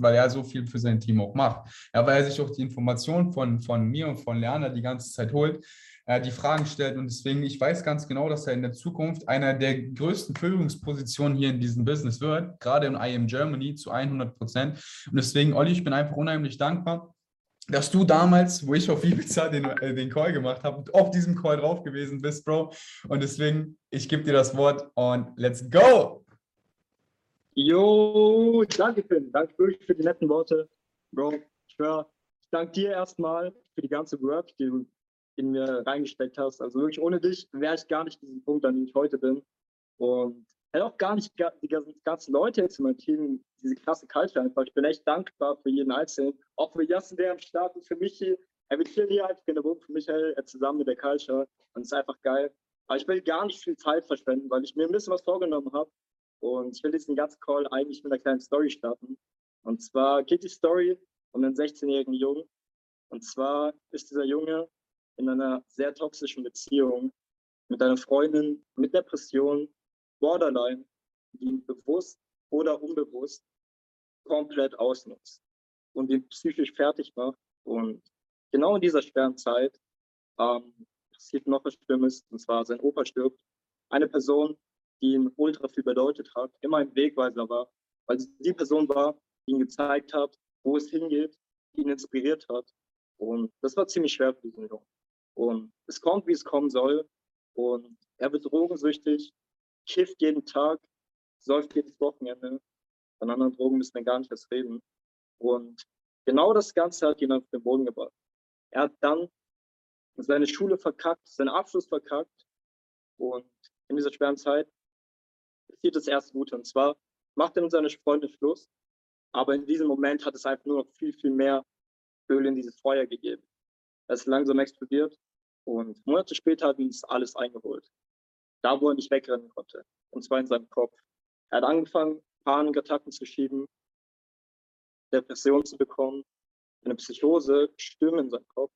weil er so viel für sein Team auch macht. Ja, weil er sich auch die Informationen von, von mir und von Lerner die ganze Zeit holt, äh, die Fragen stellt und deswegen, ich weiß ganz genau, dass er in der Zukunft einer der größten Führungspositionen hier in diesem Business wird, gerade in IM Germany zu 100 Prozent. Und deswegen, Olli, ich bin einfach unheimlich dankbar, dass du damals, wo ich auf Ibiza den, äh, den Call gemacht habe, auf diesem Call drauf gewesen bist, Bro. Und deswegen, ich gebe dir das Wort und let's go! Jo, danke Finn, danke wirklich für die netten Worte, Bro. Ich, hör, ich danke dir erstmal für die ganze Work, die du in mir reingesteckt hast. Also wirklich ohne dich wäre ich gar nicht diesen Punkt, an dem ich heute bin. Und hätte auch gar nicht die ganzen Leute jetzt in meinem Team, diese krasse Culture einfach. Ich bin echt dankbar für jeden Einzelnen. Auch für Jassen, der am Start ist, für Michi. Er wird hier hier einfach Wohnung für Michael, er zusammen mit der Culture. Und es ist einfach geil. Aber ich will gar nicht viel Zeit verschwenden, weil ich mir ein bisschen was vorgenommen habe. Und ich will diesen ganzen Call eigentlich mit einer kleinen Story starten. Und zwar geht die Story um einen 16-jährigen Jungen. Und zwar ist dieser Junge in einer sehr toxischen Beziehung mit einer Freundin mit Depression, Borderline, die ihn bewusst oder unbewusst komplett ausnutzt und ihn psychisch fertig macht. Und genau in dieser schweren Zeit ähm, passiert noch was Schlimmes, und zwar sein Opa stirbt. Eine Person, die ihm ultra viel bedeutet hat, immer ein Wegweiser war, weil sie die Person war, die ihn gezeigt hat, wo es hingeht, die ihn inspiriert hat. Und das war ziemlich schwer für diesen Jungen. Und es kommt, wie es kommen soll. Und er wird drogensüchtig, kifft jeden Tag, säuft jedes Wochenende. Von anderen Drogen müssen wir gar nicht erst reden. Und genau das Ganze hat ihn auf den Boden gebracht. Er hat dann seine Schule verkackt, seinen Abschluss verkackt. Und in dieser schweren Zeit passiert das erste Gute. Und zwar macht er mit seiner Freundin Schluss. Aber in diesem Moment hat es einfach nur noch viel, viel mehr Öl in dieses Feuer gegeben. Es langsam explodiert und Monate später hat uns alles eingeholt. Da, wo er nicht wegrennen konnte. Und zwar in seinem Kopf. Er hat angefangen, Panikattacken zu schieben, Depressionen zu bekommen, eine Psychose, Stimmen in seinem Kopf,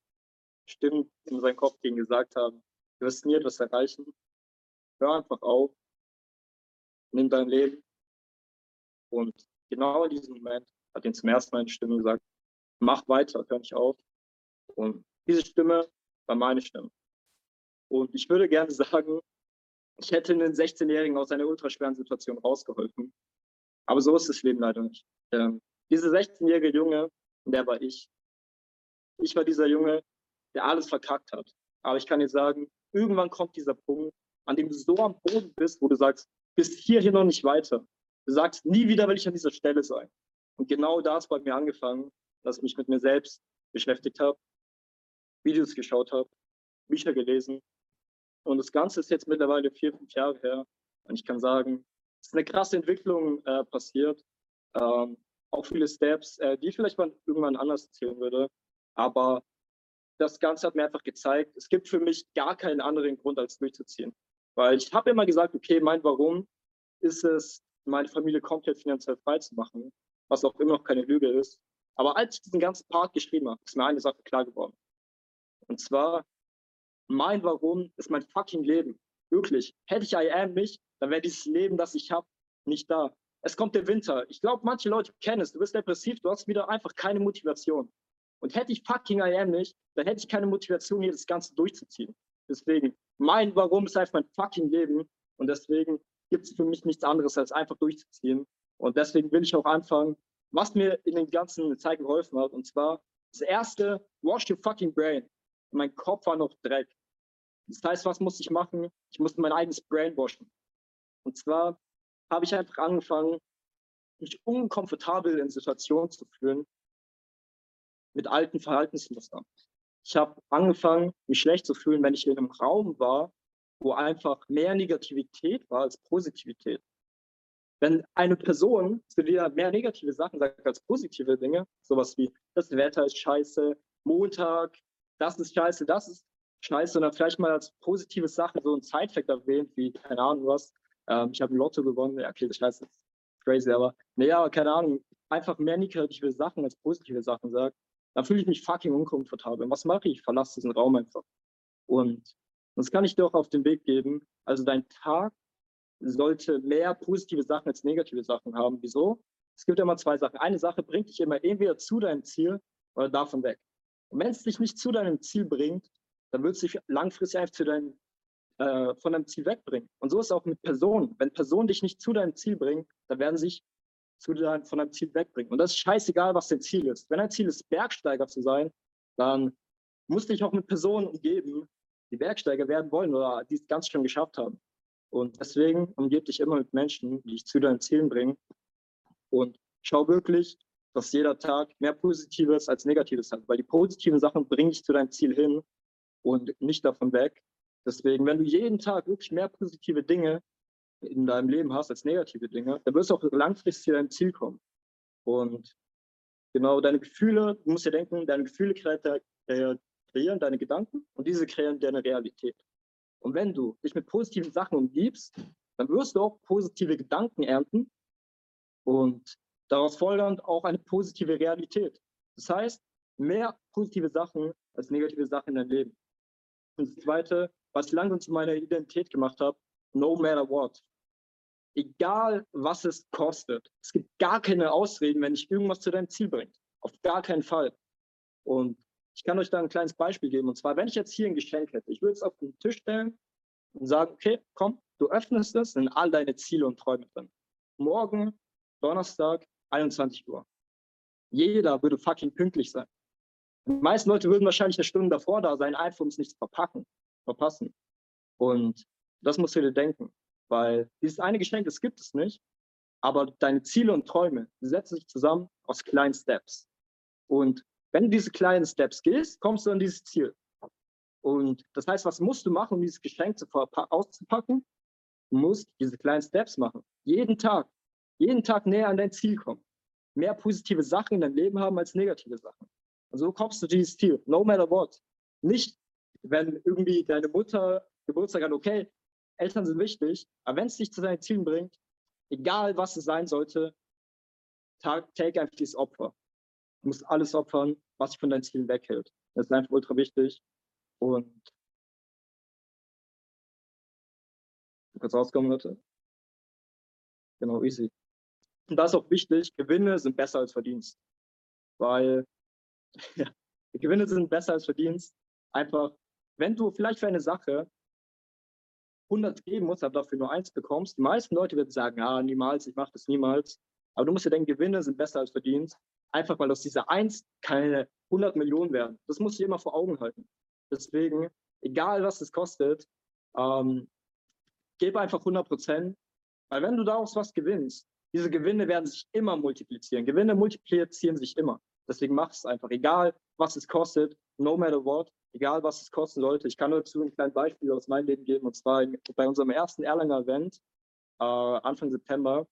Stimmen in seinem Kopf, die ihm gesagt haben, du wirst nie etwas erreichen. Hör einfach auf, nimm dein Leben. Und genau in diesem Moment hat ihn zum ersten Mal eine Stimme gesagt, mach weiter, hör nicht auf. Und diese Stimme war meine Stimme. Und ich würde gerne sagen, ich hätte einen 16-Jährigen aus einer ultraschweren Situation rausgeholfen. Aber so ist das Leben leider nicht. Ähm, dieser 16-jährige Junge, der war ich. Ich war dieser Junge, der alles verkackt hat. Aber ich kann dir sagen, irgendwann kommt dieser Punkt, an dem du so am Boden bist, wo du sagst, bis hierhin noch nicht weiter. Du sagst, nie wieder will ich an dieser Stelle sein. Und genau da ist bei mir angefangen, dass ich mich mit mir selbst beschäftigt habe Videos geschaut habe, Bücher gelesen. Und das Ganze ist jetzt mittlerweile vier, fünf Jahre her. Und ich kann sagen, es ist eine krasse Entwicklung äh, passiert. Ähm, auch viele Steps, äh, die vielleicht mal irgendwann anders erzählen würde. Aber das Ganze hat mir einfach gezeigt, es gibt für mich gar keinen anderen Grund, als durchzuziehen. Weil ich habe immer gesagt, okay, mein Warum ist es, meine Familie komplett finanziell frei zu machen, was auch immer noch keine Lüge ist. Aber als ich diesen ganzen Part geschrieben habe, ist mir eine Sache klar geworden. Und zwar, mein Warum ist mein fucking Leben. Wirklich. Hätte ich I am nicht, dann wäre dieses Leben, das ich habe, nicht da. Es kommt der Winter. Ich glaube, manche Leute kennen es. Du bist depressiv, du hast wieder einfach keine Motivation. Und hätte ich fucking I am nicht, dann hätte ich keine Motivation, hier das Ganze durchzuziehen. Deswegen, mein Warum ist einfach mein fucking Leben. Und deswegen gibt es für mich nichts anderes, als einfach durchzuziehen. Und deswegen will ich auch anfangen, was mir in den ganzen Zeit geholfen hat. Und zwar das erste, wash your fucking brain mein Kopf war noch Dreck. Das heißt, was muss ich machen? Ich musste mein eigenes Brain waschen. Und zwar habe ich einfach angefangen, mich unkomfortabel in Situationen zu fühlen mit alten Verhaltensmustern. Ich habe angefangen, mich schlecht zu fühlen, wenn ich in einem Raum war, wo einfach mehr Negativität war als Positivität. Wenn eine Person zu dir mehr negative Sachen sagt als positive Dinge, sowas wie das Wetter ist scheiße, Montag, das ist scheiße, das ist scheiße, und dann vielleicht mal als positive Sache so ein Side-Fact erwähnt, wie, keine Ahnung was, ähm, ich habe ein Lotto gewonnen, ja, okay, das scheiße, crazy, aber, naja, keine Ahnung, einfach mehr negative Sachen als positive Sachen sagt, dann fühle ich mich fucking unkomfortabel. Was mache ich? Ich verlasse diesen Raum einfach. Und das kann ich dir auch auf den Weg geben. Also dein Tag sollte mehr positive Sachen als negative Sachen haben. Wieso? es gibt immer zwei Sachen. Eine Sache bringt dich immer entweder zu deinem Ziel oder davon weg. Und wenn es dich nicht zu deinem Ziel bringt, dann wird es dich langfristig einfach deinem, äh, von deinem Ziel wegbringen. Und so ist es auch mit Personen. Wenn Personen dich nicht zu deinem Ziel bringen, dann werden sie sich zu dein, von deinem Ziel wegbringen. Und das ist scheißegal, was dein Ziel ist. Wenn dein Ziel ist, Bergsteiger zu sein, dann musst du dich auch mit Personen umgeben, die Bergsteiger werden wollen oder die es ganz schön geschafft haben. Und deswegen umgib dich immer mit Menschen, die dich zu deinen Zielen bringen. Und schau wirklich, dass jeder Tag mehr Positives als Negatives hat, weil die positiven Sachen bringen dich zu deinem Ziel hin und nicht davon weg. Deswegen, wenn du jeden Tag wirklich mehr positive Dinge in deinem Leben hast als negative Dinge, dann wirst du auch langfristig zu deinem Ziel kommen. Und genau deine Gefühle, du musst dir denken, deine Gefühle kreieren deine Gedanken und diese kreieren deine Realität. Und wenn du dich mit positiven Sachen umgibst, dann wirst du auch positive Gedanken ernten und daraus folgernd auch eine positive Realität. Das heißt, mehr positive Sachen als negative Sachen in deinem Leben. Und das Zweite, was ich langsam zu meiner Identität gemacht habe, no matter what. Egal, was es kostet. Es gibt gar keine Ausreden, wenn ich irgendwas zu deinem Ziel bringe. Auf gar keinen Fall. Und ich kann euch da ein kleines Beispiel geben. Und zwar, wenn ich jetzt hier ein Geschenk hätte, ich würde es auf den Tisch stellen und sagen, okay, komm, du öffnest es, sind all deine Ziele und Träume drin. Morgen, Donnerstag, 21 Uhr. Jeder würde fucking pünktlich sein. Die meisten Leute würden wahrscheinlich eine Stunde davor da sein, einfach um es nicht zu verpacken, verpassen. Und das musst du dir denken, weil dieses eine Geschenk, das gibt es nicht, aber deine Ziele und Träume setzen sich zusammen aus kleinen Steps. Und wenn du diese kleinen Steps gehst, kommst du an dieses Ziel. Und das heißt, was musst du machen, um dieses Geschenk zu auszupacken? Du musst diese kleinen Steps machen. Jeden Tag. Jeden Tag näher an dein Ziel kommen. Mehr positive Sachen in deinem Leben haben als negative Sachen. Und so kommst du dieses Ziel. No matter what. Nicht, wenn irgendwie deine Mutter Geburtstag hat, okay, Eltern sind wichtig, aber wenn es dich zu deinen Zielen bringt, egal was es sein sollte, take einfach dieses Opfer. Du musst alles opfern, was dich von deinen Zielen weghält. Das ist einfach ultra wichtig. Und kannst rauskommen, Leute. Genau, easy. Und da ist auch wichtig, Gewinne sind besser als Verdienst. Weil ja, Gewinne sind besser als Verdienst. Einfach, wenn du vielleicht für eine Sache 100 geben musst, aber dafür nur eins bekommst, die meisten Leute werden sagen, ah, niemals, ich mache das niemals. Aber du musst dir denken, Gewinne sind besser als Verdienst. Einfach weil aus dieser Eins keine 100 Millionen werden. Das muss ich immer vor Augen halten. Deswegen, egal was es kostet, ähm, gebe einfach 100 Prozent. Weil wenn du daraus was gewinnst, diese Gewinne werden sich immer multiplizieren. Gewinne multiplizieren sich immer. Deswegen mach es einfach, egal was es kostet, no matter what, egal was es kosten sollte. Ich kann dazu ein kleines Beispiel aus meinem Leben geben, und zwar bei unserem ersten Erlanger Event, äh, Anfang September,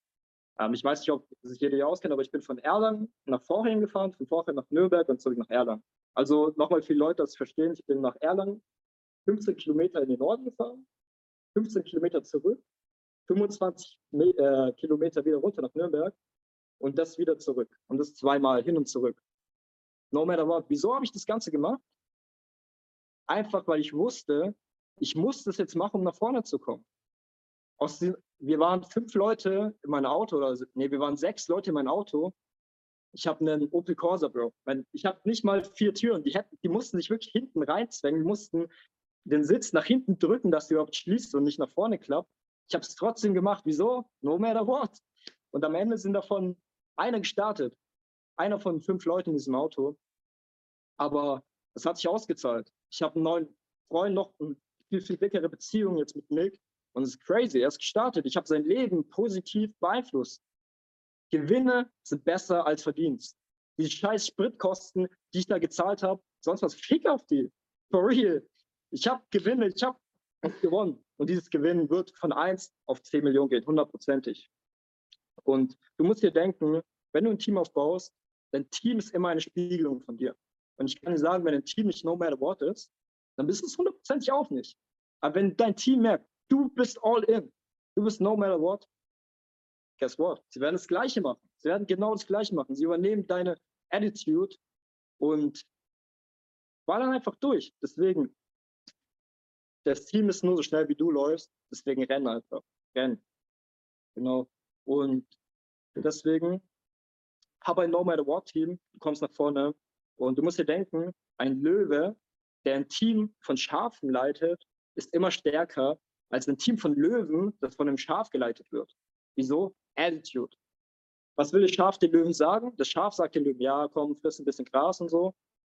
ähm, ich weiß nicht, ob sich jeder hier auskennt, aber ich bin von Erlangen nach Vorheim gefahren, von Vorheim nach Nürnberg und zurück nach Erlangen. Also nochmal viele Leute das verstehen, ich bin nach Erlangen 15 Kilometer in den Norden gefahren, 15 Kilometer zurück, 25 äh, Kilometer wieder runter nach Nürnberg und das wieder zurück. Und das zweimal hin und zurück. No matter what. Wieso habe ich das Ganze gemacht? Einfach, weil ich wusste, ich muss das jetzt machen, um nach vorne zu kommen. Aus den, wir waren fünf Leute in meinem Auto, oder nee, wir waren sechs Leute in meinem Auto. Ich habe einen Opel Corsa, Bro. Ich habe nicht mal vier Türen. Die, hätten, die mussten sich wirklich hinten reinzwängen. Die mussten den Sitz nach hinten drücken, dass die überhaupt schließt und nicht nach vorne klappt. Ich habe es trotzdem gemacht. Wieso? No matter what. Und am Ende sind davon einer gestartet. Einer von fünf Leuten in diesem Auto. Aber es hat sich ausgezahlt. Ich habe einen neuen Freund, noch eine viel, viel dickere Beziehung jetzt mit Nick. Und es ist crazy. Er ist gestartet. Ich habe sein Leben positiv beeinflusst. Gewinne sind besser als Verdienst. Die scheiß Spritkosten, die ich da gezahlt habe, sonst was, fick auf die. For real. Ich habe Gewinne, ich habe gewonnen. Und dieses Gewinn wird von 1 auf 10 Millionen gehen, hundertprozentig. Und du musst dir denken, wenn du ein Team aufbaust, dein Team ist immer eine Spiegelung von dir. Und ich kann dir sagen, wenn ein Team nicht no matter what ist, dann bist du es hundertprozentig auch nicht. Aber wenn dein Team merkt, Du bist all in. Du bist no matter what. Guess what? Sie werden das Gleiche machen. Sie werden genau das Gleiche machen. Sie übernehmen deine Attitude und ballern einfach durch. Deswegen, das Team ist nur so schnell, wie du läufst. Deswegen renn einfach. Renn. Genau. Und deswegen hab ein No Matter What Team, du kommst nach vorne und du musst dir denken, ein Löwe, der ein Team von Schafen leitet, ist immer stärker als ein Team von Löwen, das von einem Schaf geleitet wird. Wieso? Attitude. Was will das Schaf den Löwen sagen? Das Schaf sagt den Löwen, ja, komm, friss ein bisschen Gras und so.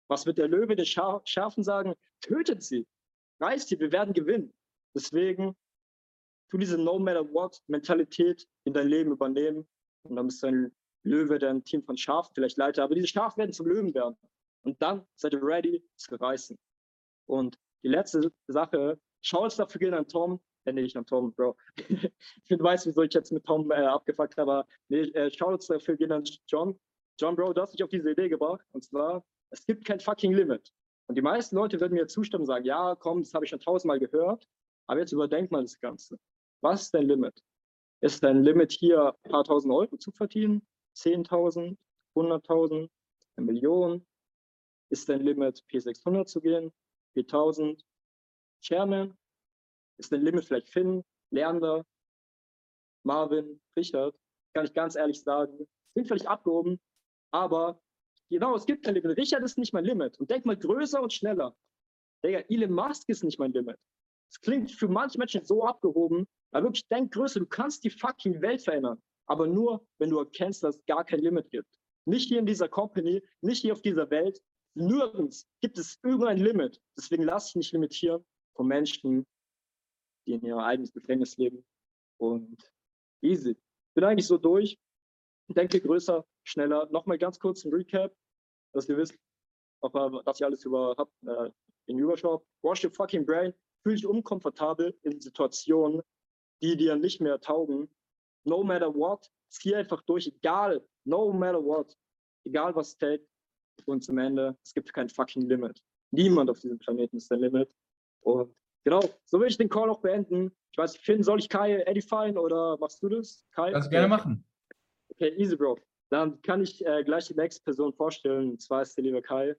Was wird der Löwe den Scha Schafen sagen? Tötet sie. Reißt sie, wir werden gewinnen. Deswegen tu diese No Matter What Mentalität in dein Leben übernehmen und dann bist du ein Löwe, der ein Team von Schafen vielleicht leitet. Aber diese Schafe werden zum Löwen werden. Und dann seid ihr ready zu reißen. Und die letzte Sache, Shouts dafür gehen an Tom, äh, nee, nicht an Tom, Bro. ich weiß, wieso ich jetzt mit Tom äh, abgefuckt habe, aber nee, äh, Shoutouts dafür gehen an John. John, Bro, du hast mich auf diese Idee gebracht. Und zwar, es gibt kein fucking Limit. Und die meisten Leute würden mir zustimmen und sagen, ja, komm, das habe ich schon tausendmal gehört. Aber jetzt überdenkt mal das Ganze. Was ist dein Limit? Ist dein Limit hier ein paar tausend Euro zu verdienen? 10.000, 100.000, eine Million? Ist dein Limit P600 zu gehen? P1000? Chairman? Ist dein Limit vielleicht Finn, Lerner, Marvin, Richard? Kann ich ganz ehrlich sagen. Sind vielleicht abgehoben, aber genau, es gibt kein Limit. Richard ist nicht mein Limit. Und denk mal größer und schneller. Digga, Elon Musk ist nicht mein Limit. Es klingt für manche Menschen so abgehoben, aber wirklich denk größer. Du kannst die fucking Welt verändern. Aber nur, wenn du erkennst, dass es gar kein Limit gibt. Nicht hier in dieser Company, nicht hier auf dieser Welt. Nirgends gibt es irgendein Limit. Deswegen lass dich nicht limitieren von Menschen, die in ihr eigenes Gefängnis leben. Und easy. Bin eigentlich so durch. Denke größer, schneller. Nochmal ganz kurz ein Recap, dass ihr wisst, dass ihr alles über habt, äh, in Überschau. Wash your fucking brain. Fühl dich unkomfortabel in Situationen, die dir nicht mehr taugen. No matter what, zieh einfach durch, egal, no matter what, egal was take. Und zum Ende, es gibt kein fucking Limit. Niemand auf diesem Planeten ist der Limit. Und genau, so will ich den Call auch beenden. Ich weiß nicht, Finn, soll ich Kai edifyen oder machst du das? Kai? Kannst du gerne machen. Okay, easy, Bro. Dann kann ich äh, gleich die nächste Person vorstellen. Und zwar ist der liebe Kai.